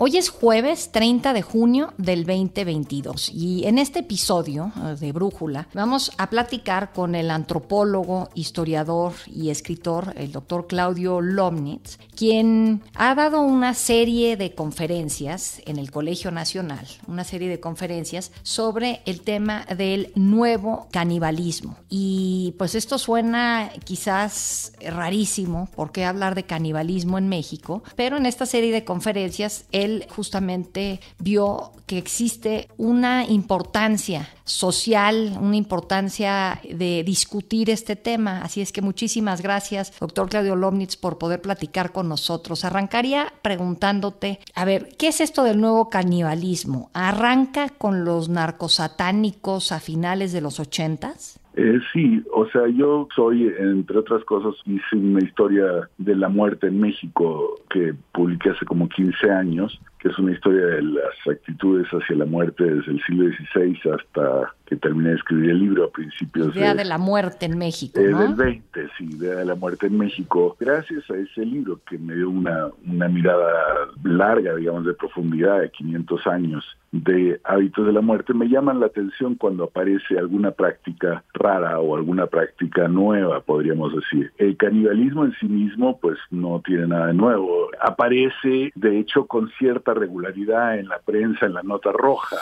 Hoy es jueves 30 de junio del 2022 y en este episodio eh, de Brújula vamos a platicar con el antropólogo, historiador y escritor, el doctor Claudio Lomnitz, quien ha dado una serie de conferencias en el Colegio Nacional, una serie de conferencias sobre el tema del nuevo canibalismo. Y pues esto suena quizás rarísimo, ¿por qué hablar de canibalismo en México? Pero en esta serie de conferencias justamente vio que existe una importancia social, una importancia de discutir este tema. Así es que muchísimas gracias, doctor Claudio Lomnitz, por poder platicar con nosotros. Arrancaría preguntándote, a ver, ¿qué es esto del nuevo canibalismo? ¿Arranca con los narcosatánicos a finales de los ochentas? Eh, sí, o sea, yo soy, entre otras cosas, hice una historia de la muerte en México que publiqué hace como 15 años, que es una historia de las actitudes hacia la muerte desde el siglo XVI hasta que terminé de escribir el libro a principios Idea de, la muerte en México, ¿no? Del 20, sí, Idea de la muerte en México. Gracias a ese libro que me dio una, una mirada larga, digamos, de profundidad de 500 años de hábitos de la muerte, me llaman la atención cuando aparece alguna práctica rara o alguna práctica nueva, podríamos decir. El canibalismo en sí mismo, pues no tiene nada de nuevo. Aparece, de hecho, con cierta regularidad en la prensa, en la nota roja.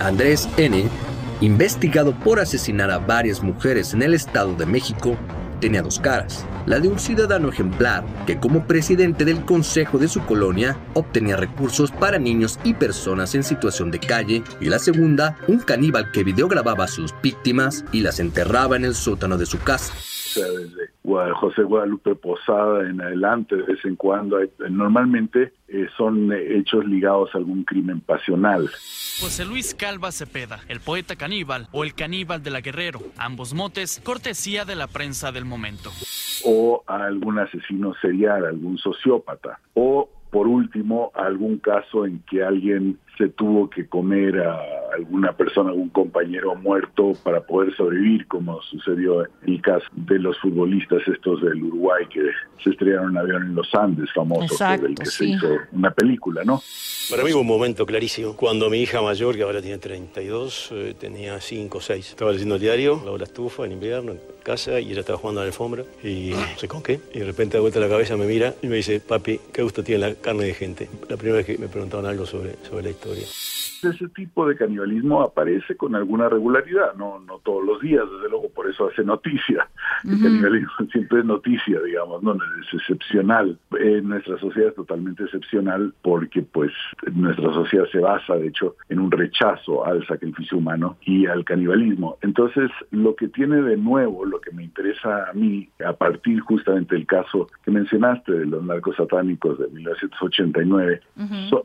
Andrés N investigado por asesinar a varias mujeres en el Estado de México, tenía dos caras. La de un ciudadano ejemplar que como presidente del consejo de su colonia obtenía recursos para niños y personas en situación de calle y la segunda, un caníbal que videogrababa a sus víctimas y las enterraba en el sótano de su casa desde José Guadalupe Posada en adelante, de vez en cuando. normalmente eh, son hechos ligados a algún crimen pasional. José Luis Calva Cepeda, el poeta caníbal o el caníbal de la Guerrero, ambos motes, cortesía de la prensa del momento. O a algún asesino serial, algún sociópata. O por último, algún caso en que alguien se tuvo que comer a alguna persona, algún compañero muerto para poder sobrevivir, como sucedió en el caso de los futbolistas estos del Uruguay que se estrellaron un avión en los Andes, famoso, del que se hizo una película, ¿no? Para mí hubo un momento clarísimo, cuando mi hija mayor, que ahora tiene 32, eh, tenía 5 o 6, estaba leyendo el diario, la estufa en invierno, en casa, y ella estaba jugando a la alfombra, y no sé con qué, y de repente da vuelta la cabeza, me mira y me dice, papi, ¿qué gusto tiene la carne de gente? La primera vez que me preguntaban algo sobre, sobre la historia ese tipo de canibalismo aparece con alguna regularidad, no, no todos los días, desde luego, por eso hace noticia. El canibalismo siempre es noticia, digamos, no es excepcional. En nuestra sociedad es totalmente excepcional porque pues nuestra sociedad se basa, de hecho, en un rechazo al sacrificio humano y al canibalismo. Entonces, lo que tiene de nuevo, lo que me interesa a mí, a partir justamente del caso que mencionaste de los narcos satánicos de 1989,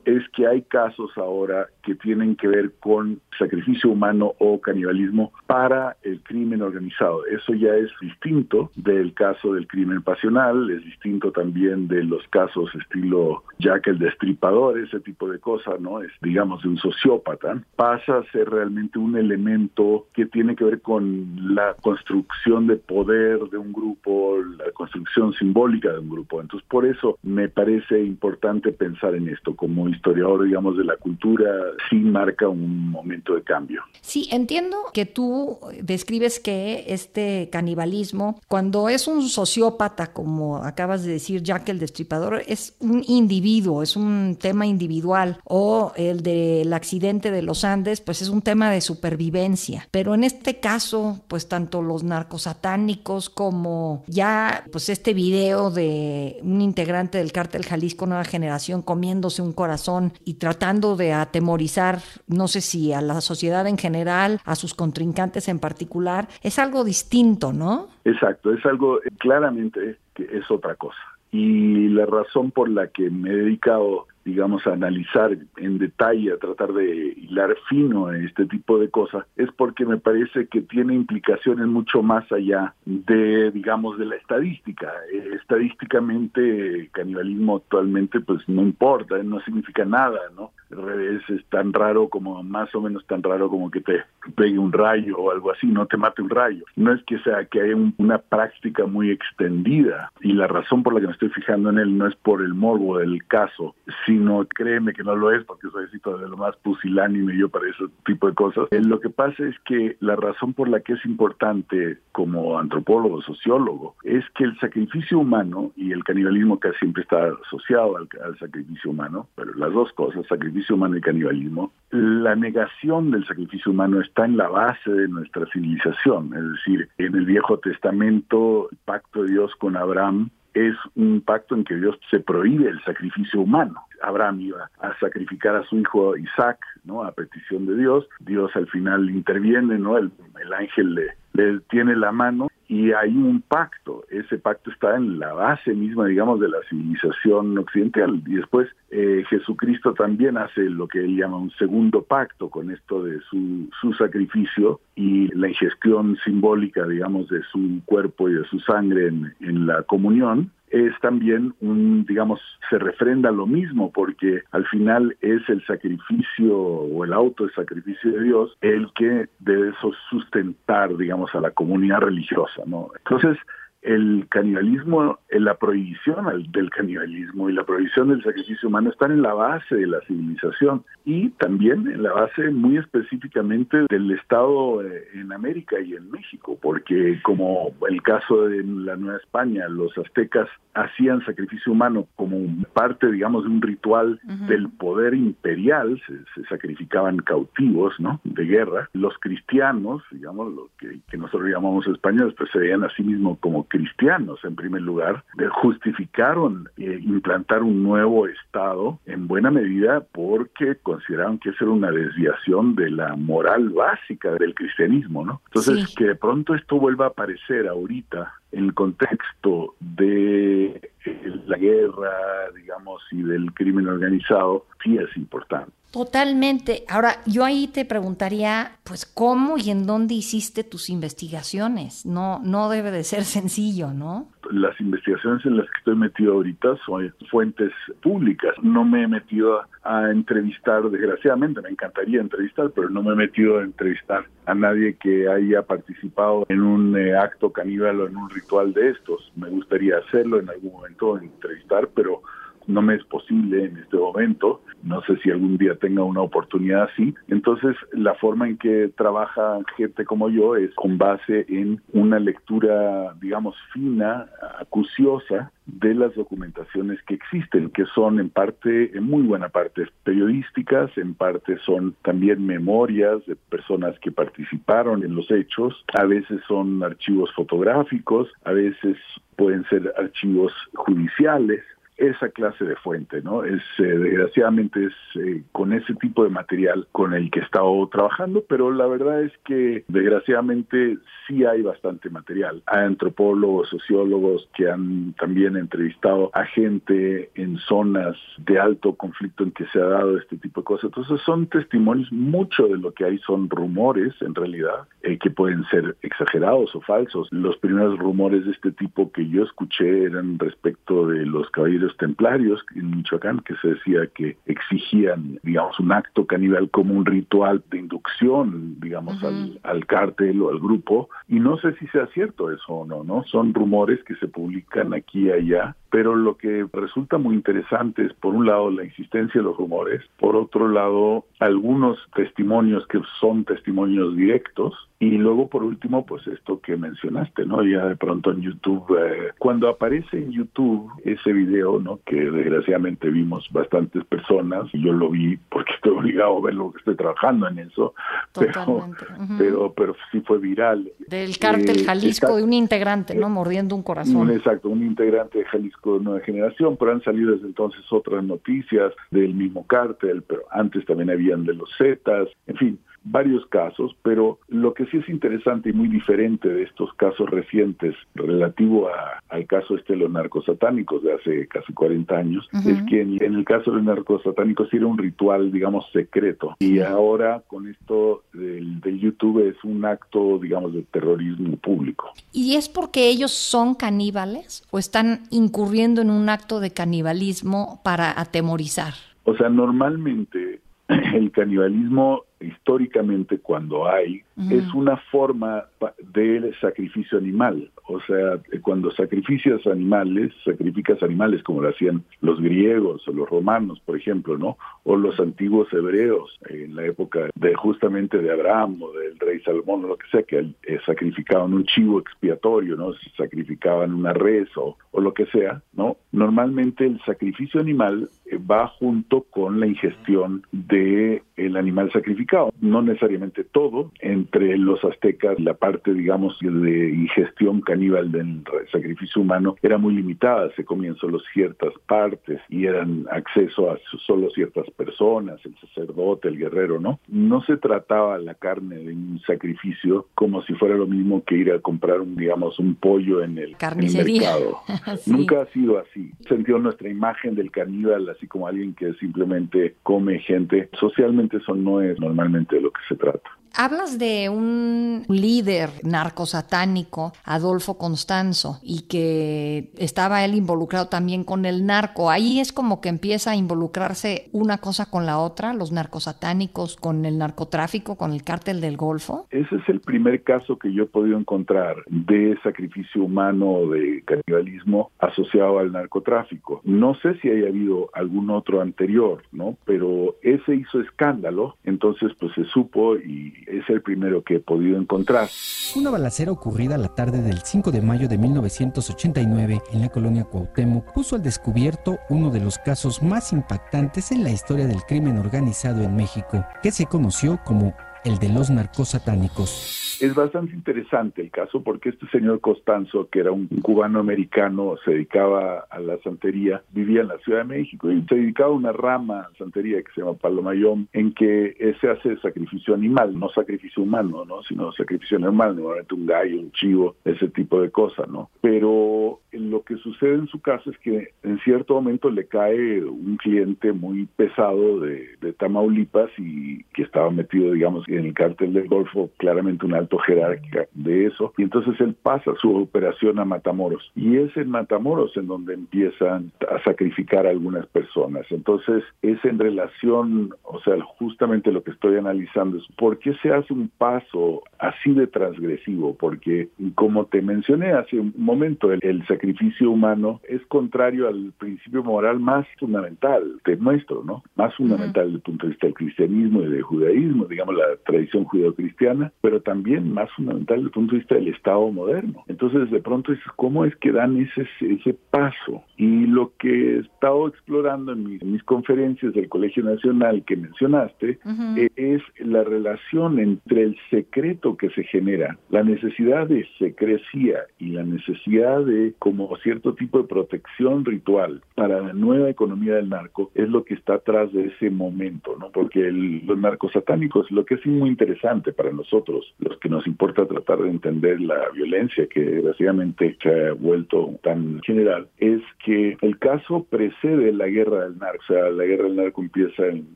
es que hay casos ahora que tienen que ver con sacrificio humano o canibalismo para el crimen organizado. Eso ya es distinto del caso del crimen pasional, es distinto también de los casos estilo Jack el Destripador, ese tipo de cosas, ¿no? Es, digamos, de un sociópata. Pasa a ser realmente un elemento que tiene que ver con la construcción de poder de un grupo, la construcción simbólica de un grupo. Entonces, por eso me parece importante pensar en esto como historiador, digamos, de la cultura sí marca un momento de cambio. Sí, entiendo que tú describes que este canibalismo, cuando es un sociópata, como acabas de decir, Jack el Destripador, es un individuo, es un tema individual, o el del accidente de los Andes, pues es un tema de supervivencia. Pero en este caso, pues tanto los narcosatánicos como ya, pues este video de un integrante del cártel Jalisco Nueva Generación comiéndose un corazón y tratando de atemorizar, no sé si a la sociedad en general, a sus contrincantes en particular, es algo distinto, ¿no? Exacto, es algo claramente que es otra cosa. Y la razón por la que me he dedicado digamos, a analizar en detalle, a tratar de hilar fino este tipo de cosas, es porque me parece que tiene implicaciones mucho más allá de, digamos, de la estadística. Eh, estadísticamente, canibalismo actualmente, pues no importa, no significa nada, ¿no? Es tan raro como, más o menos tan raro como que te pegue un rayo o algo así, no te mate un rayo. No es que sea que haya una práctica muy extendida y la razón por la que me estoy fijando en él no es por el morbo del caso, sino créeme que no lo es porque soy de lo más pusilánime yo para ese tipo de cosas. Eh, lo que pasa es que la razón por la que es importante como antropólogo, sociólogo, es que el sacrificio humano y el canibalismo que siempre está asociado al, al sacrificio humano, pero las dos cosas, sacrificio humano y canibalismo, la negación del sacrificio humano está en la base de nuestra civilización, es decir, en el Viejo Testamento, el pacto de Dios con Abraham es un pacto en que Dios se prohíbe el sacrificio humano. Abraham iba a sacrificar a su hijo Isaac, ¿no? A petición de Dios. Dios al final interviene, ¿no? El, el ángel le, le tiene la mano y hay un pacto. Ese pacto está en la base misma, digamos, de la civilización occidental. Y después eh, Jesucristo también hace lo que él llama un segundo pacto con esto de su, su sacrificio y la ingestión simbólica, digamos, de su cuerpo y de su sangre en, en la comunión es también un, digamos, se refrenda lo mismo, porque al final es el sacrificio o el auto de sacrificio de Dios el que debe sustentar, digamos, a la comunidad religiosa, ¿no? Entonces, el canibalismo, la prohibición del canibalismo y la prohibición del sacrificio humano están en la base de la civilización y también en la base muy específicamente del Estado eh, en América y en México, porque como el caso de la Nueva España, los aztecas hacían sacrificio humano como parte, digamos, de un ritual del poder imperial, se, sacrificaban cautivos, ¿no? De guerra. Los cristianos, digamos, lo que, que nosotros llamamos españoles, pues se veían a sí mismos como cristianos en primer lugar, justificaron eh, implantar un nuevo Estado en buena medida porque consideraron que eso era una desviación de la moral básica del cristianismo, ¿no? Entonces, que de pronto esto vuelva a aparecer ahorita en el contexto de eh, la guerra, digamos, y del crimen organizado, sí es importante. Totalmente. Ahora, yo ahí te preguntaría, pues, ¿cómo y en dónde hiciste tus investigaciones? No, no debe de ser sencillo, ¿no? Las investigaciones en las que estoy metido ahorita son fuentes públicas. No me he metido a, entrevistar, desgraciadamente, me encantaría entrevistar, pero no me he metido a entrevistar a nadie que haya participado en un eh, acto caníbal o en un ritual de estos. Me gustaría hacerlo en algún momento, entrevistar, pero no me es posible en este momento, no sé si algún día tenga una oportunidad así. Entonces, la forma en que trabaja gente como yo es con base en una lectura, digamos, fina, acuciosa de las documentaciones que existen, que son en parte, en muy buena parte periodísticas, en parte son también memorias de personas que participaron en los hechos, a veces son archivos fotográficos, a veces pueden ser archivos judiciales, esa clase de fuente, ¿no? Es eh, desgraciadamente es eh, con ese tipo de material con el que he estado trabajando, pero la verdad es que desgraciadamente sí hay bastante material. Hay antropólogos, sociólogos que han también entrevistado a gente en zonas de alto conflicto en que se ha dado este tipo de cosas. Entonces son testimonios, mucho de lo que hay son rumores en realidad, eh, que pueden ser exagerados o falsos. Los primeros rumores de este tipo que yo escuché eran respecto de los caballeros templarios en Michoacán que se decía que exigían, digamos, un acto caníbal como un ritual de inducción, digamos, al, al cártel o al grupo. Y no sé si sea cierto eso o no, ¿no? Son rumores que se publican aquí y allá pero lo que resulta muy interesante es, por un lado, la insistencia de los rumores, por otro lado, algunos testimonios que son testimonios directos, y luego, por último, pues esto que mencionaste, ¿no? Ya de pronto en YouTube, eh, cuando aparece en YouTube ese video, ¿no? Que desgraciadamente vimos bastantes personas, y yo lo vi porque estoy obligado a verlo, que estoy trabajando en eso, pero, pero, pero sí fue viral. Del cártel eh, Jalisco, de un integrante, ¿no? Mordiendo un corazón. exacto, un integrante de Jalisco de nueva generación, pero han salido desde entonces otras noticias del mismo cártel, pero antes también habían de los Zetas, en fin, varios casos, pero lo que sí es interesante y muy diferente de estos casos recientes relativo al caso este de los narcosatánicos de hace casi 40 años, es que en, el caso de los narcosatánicos era un ritual, digamos, secreto. Y ahora con esto del, del YouTube es un acto, digamos, de terrorismo público. ¿Y es porque ellos son caníbales o están incurriendo en un acto de canibalismo para atemorizar? O sea, normalmente el canibalismo históricamente cuando hay es una forma de sacrificio animal. O sea, cuando sacrificias animales, sacrificas animales como lo hacían los griegos o los romanos, por ejemplo, ¿no? O los antiguos hebreos en la época de justamente de Abraham o del rey Salomón o lo que sea, que eh, sacrificaban un chivo expiatorio, ¿no? Sacrificaban una res o, o lo que sea, ¿no? Normalmente el sacrificio animal eh, va junto con la ingestión de el animal sacrificado, no necesariamente todo, entre los aztecas la parte digamos de ingestión caníbal del sacrificio humano era muy limitada, se comían solo ciertas partes y eran acceso a solo ciertas personas, el sacerdote, el guerrero, ¿no? No se trataba la carne de un sacrificio como si fuera lo mismo que ir a comprar un digamos un pollo en el, mercado. Nunca ha sido así. Sentió nuestra imagen del caníbal así como alguien que simplemente come gente socialmente eso no es normalmente de lo que se trata. Hablas de un líder narcosatánico, Adolfo Constanzo, y que estaba él involucrado también con el narco. Ahí es como que empieza a involucrarse una cosa con la otra, los narcosatánicos con el narcotráfico, con el cártel del Golfo. Ese es el primer caso que yo he podido encontrar de sacrificio humano, de canibalismo asociado al narcotráfico. No sé si haya habido algún otro anterior, ¿no? Pero ese hizo escándalo, entonces pues se supo y es el primero que he podido encontrar. Una balacera ocurrida la tarde del 5 de mayo de 1989 en la colonia Cuauhtémoc puso al descubierto uno de los casos más impactantes en la historia del crimen organizado en México, que se conoció como el de los narcosatánicos. Es bastante interesante el caso porque este señor Costanzo, que era un cubano americano, se dedicaba a la santería, vivía en la Ciudad de México y se dedicaba a una rama santería que se llama Palomayón, en que se hace sacrificio animal, no sacrificio humano, ¿no? sino sacrificio animal, normalmente un gallo, un chivo, ese tipo de cosas, ¿no? Pero lo que sucede en su caso es que en cierto momento le cae un cliente muy pesado de, de Tamaulipas y que estaba metido, digamos, en el cártel del Golfo, claramente un alto jerárquica de eso, y entonces él pasa su operación a Matamoros, y es en Matamoros en donde empiezan a sacrificar a algunas personas. Entonces es en relación, o sea, justamente lo que estoy analizando es por qué se hace un paso así de transgresivo, porque como te mencioné hace un momento, el, sacrificio humano es contrario al principio moral más fundamental de nuestro, ¿no? Más fundamental desde el punto de vista del cristianismo y del judaísmo, digamos la tradición judeocristiana, pero también más fundamental desde el punto de vista del Estado moderno. Entonces, de pronto, es cómo es que dan ese, ese paso. Y lo que he estado explorando en mis, conferencias del Colegio Nacional que mencionaste eh, es la relación entre el secreto que se genera, la necesidad de secrecía y la necesidad de como cierto tipo de protección ritual para la nueva economía del narco es lo que está atrás de ese momento, ¿no? Porque los narcos satánicos, lo que es muy interesante para nosotros, los que nos importa tratar de entender la violencia que desgraciadamente se ha vuelto tan general, es que el caso precede la guerra del narco, o sea, la guerra del narco empieza en,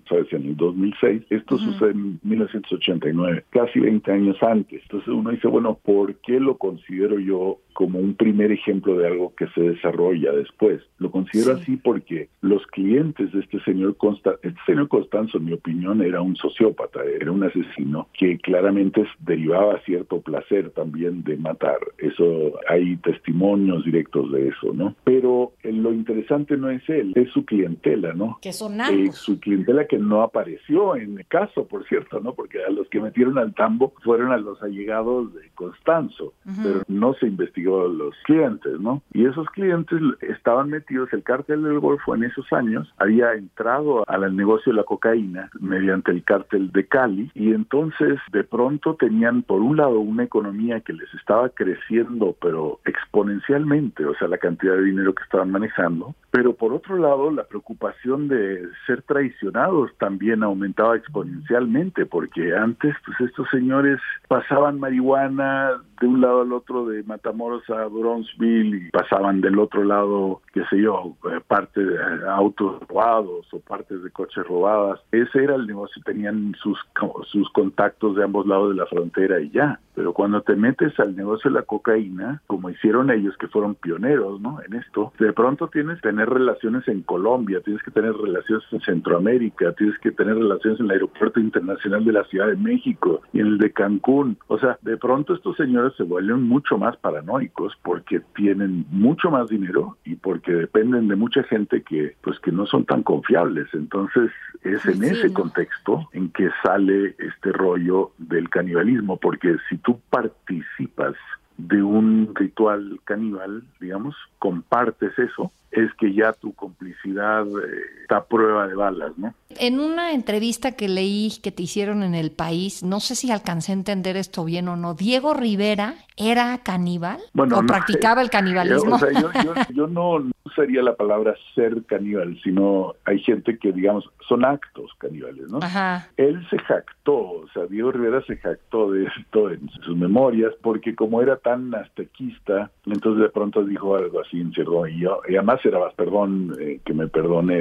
¿sabes? en el 2006, esto sucede en 1989, casi 20 años antes. Entonces uno dice, bueno, ¿por qué lo considero yo como un primer ejemplo de algo que se desarrolla después. Lo considero así porque los clientes de este señor Constanzo, este señor Constanzo, en mi opinión, era un sociópata, era un asesino que claramente derivaba cierto placer también de matar. Eso hay testimonios directos de eso, ¿no? Pero eh, lo interesante no es él, es su clientela, ¿no? Que son eh, su clientela que no apareció en el caso, por cierto, ¿no? Porque a los que metieron al tambo fueron a los allegados de Constanzo, pero no se investigó consiguió los clientes, ¿no? Y esos clientes estaban metidos, el cártel del Golfo en esos años había entrado al negocio de la cocaína mediante el cártel de Cali y entonces de pronto tenían por un lado una economía que les estaba creciendo pero exponencialmente, o sea, la cantidad de dinero que estaban manejando, pero por otro lado la preocupación de ser traicionados también aumentaba exponencialmente porque antes pues estos señores pasaban marihuana de un lado al otro de Matamoros a Bronzeville y pasaban del otro lado, qué sé yo, eh, parte de autos robados o partes de coches robadas. Ese era el negocio, tenían sus, sus contactos de ambos lados de la frontera y ya. Pero cuando te metes al negocio de la cocaína, como hicieron ellos que fueron pioneros, ¿no? En esto, de pronto tienes que tener relaciones en Colombia, tienes que tener relaciones en Centroamérica, tienes que tener relaciones en el aeropuerto internacional de la Ciudad de México y en el de Cancún. O sea, de pronto estos señores se vuelven mucho más paranoicos porque tienen mucho más dinero y porque dependen de mucha gente que pues que no son tan confiables. Entonces, es en ese contexto en que sale este rollo del canibalismo, porque si tú participas de un ritual caníbal, digamos, compartes eso, es que ya tu complicidad eh, está a prueba de balas, ¿no? En una entrevista que leí que te hicieron en El País, no sé si alcancé a entender esto bien o no, Diego Rivera era caníbal o practicaba el canibalismo. O sea, yo, yo, no usaría la palabra ser caníbal, sino hay gente que, digamos, son actos caníbales, ¿no? Ajá. Él se jactó, o sea, Diego Rivera se jactó de esto en sus memorias, porque como era tan aztequista, entonces de pronto dijo algo así en cierto, y, yo, y además era, perdón, eh, que me perdone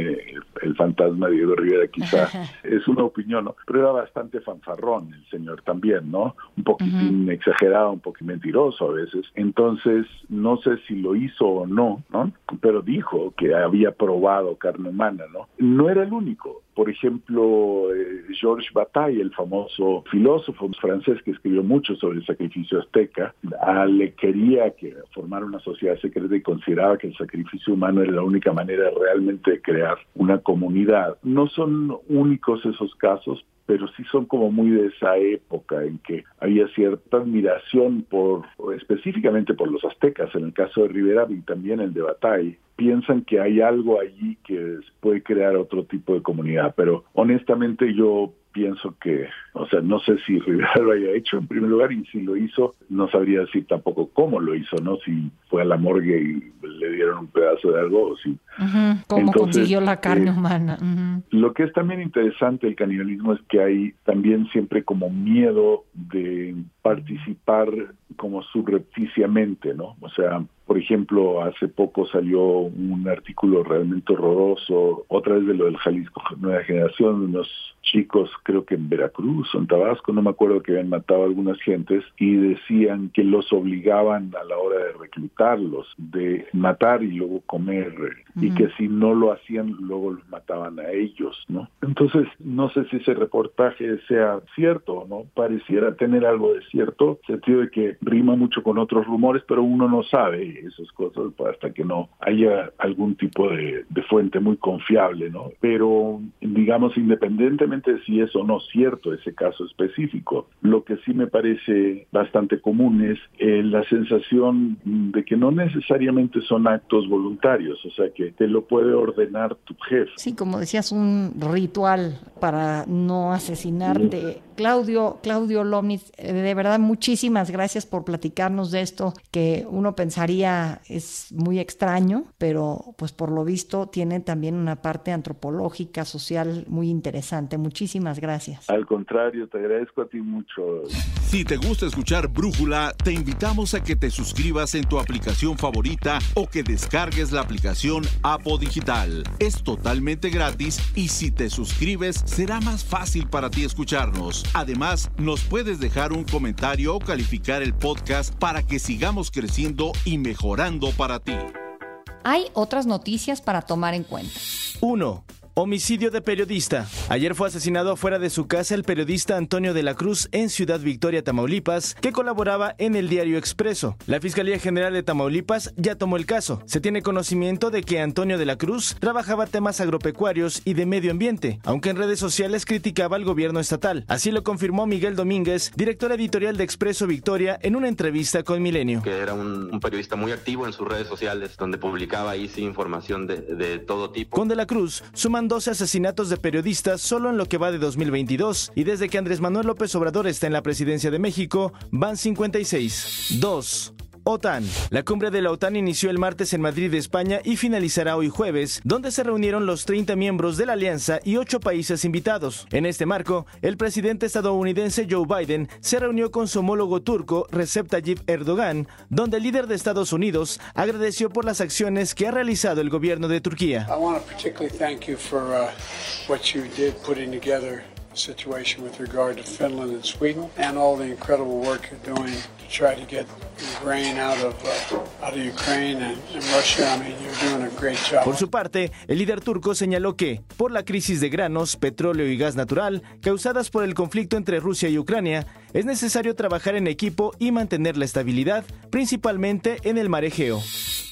el, fantasma de Diego Rivera, quizá es una opinión, ¿no? Pero era bastante fanfarrón el señor también, ¿no? Un poquitín exagerado, un poquito mentiroso a veces. Entonces, no sé si lo hizo o no, ¿no? Pero dijo que había probado carne humana, ¿no? No era el único. Por ejemplo, eh, Georges Bataille, el famoso filósofo francés que escribió mucho sobre el sacrificio azteca, le quería que formara una sociedad secreta y consideraba que el sacrificio humano era la única manera realmente de crear una comunidad. No son únicos esos casos, pero sí son como muy de esa época en que había cierta admiración por, específicamente por los aztecas, en el caso de Rivera y también el de Bataille, piensan que hay algo allí que puede crear otro tipo de comunidad, pero honestamente yo pienso que, o sea, no sé si Rivera lo haya hecho en primer lugar y si lo hizo, no sabría decir tampoco cómo lo hizo, ¿no? Si fue a la morgue y le dieron un pedazo de algo o si... ¿Cómo consiguió la carne eh, humana? Lo que es también interesante el canibalismo es que hay también siempre como miedo de participar como subrepticiamente, ¿no? O sea, por ejemplo, hace poco salió un artículo realmente horroroso, otra vez de lo del Jalisco Nueva Generación, unos chicos, creo que en Veracruz o en Tabasco, no me acuerdo que habían matado a algunas gentes, y decían que los obligaban a la hora de reclutarlos, de matar y luego comer, y que si no lo hacían, luego los mataban a ellos, ¿no? Entonces, no sé si ese reportaje sea cierto o no, pareciera tener algo de cierto, sentido de que rima mucho con otros rumores, pero uno no sabe esas cosas hasta que no haya algún tipo de, fuente muy confiable, ¿no? Pero digamos, independientemente de si es o no cierto ese caso específico, lo que sí me parece bastante común es eh, la sensación de que no necesariamente son actos voluntarios, o sea que te lo puede ordenar tu jefe. Sí, como decías, un ritual para no asesinarte. Claudio, Claudio Lomnitz, eh, de verdad muchísimas gracias por platicarnos de esto que uno pensaría es muy extraño, pero pues por lo visto tiene también una parte antropológica, social muy interesante. Muchísimas gracias. Al contrario, te agradezco a ti mucho. Si te gusta escuchar Brújula, te invitamos a que te suscribas en tu aplicación favorita o que descargues la aplicación Apo Digital. Es totalmente gratis y si te suscribes será más fácil para ti escucharnos. Además, nos puedes dejar un comentario o calificar el podcast para que sigamos creciendo y mejorando para ti. Hay otras noticias para tomar en cuenta. 1. Homicidio de periodista. Ayer fue asesinado fuera de su casa el periodista Antonio de la Cruz en Ciudad Victoria, Tamaulipas, que colaboraba en el diario Expreso. La Fiscalía General de Tamaulipas ya tomó el caso. Se tiene conocimiento de que Antonio de la Cruz trabajaba temas agropecuarios y de medio ambiente, aunque en redes sociales criticaba al gobierno estatal. Así lo confirmó Miguel Domínguez, director editorial de Expreso Victoria, en una entrevista con Milenio. Que era un, periodista muy activo en sus redes sociales, donde publicaba ahí sí información de, de todo tipo. Con de la Cruz suman 12 asesinatos de periodistas solo en lo que va de 2022 y desde que Andrés Manuel López Obrador está en la presidencia de México van 56. 2. OTAN. La cumbre de la OTAN inició el martes en Madrid, España y finalizará hoy jueves, donde se reunieron los 30 miembros de la alianza y 8 países invitados. En este marco, el presidente estadounidense Joe Biden se reunió con su homólogo turco Recep Tayyip Erdogan, donde el líder de Estados Unidos agradeció por las acciones que ha realizado el gobierno de Turquía. Situation with regard to Finland and Sweden and all the incredible work you're doing to try to get grain out of, uh, out of Ukraine and, and Russia. I mean, you're doing a great job. Por su parte, el líder turco señaló que, por la crisis de granos, petróleo y gas natural causadas por el conflicto entre Rusia y Ucrania, es necesario trabajar en equipo y mantener la estabilidad, principalmente en el mar Egeo.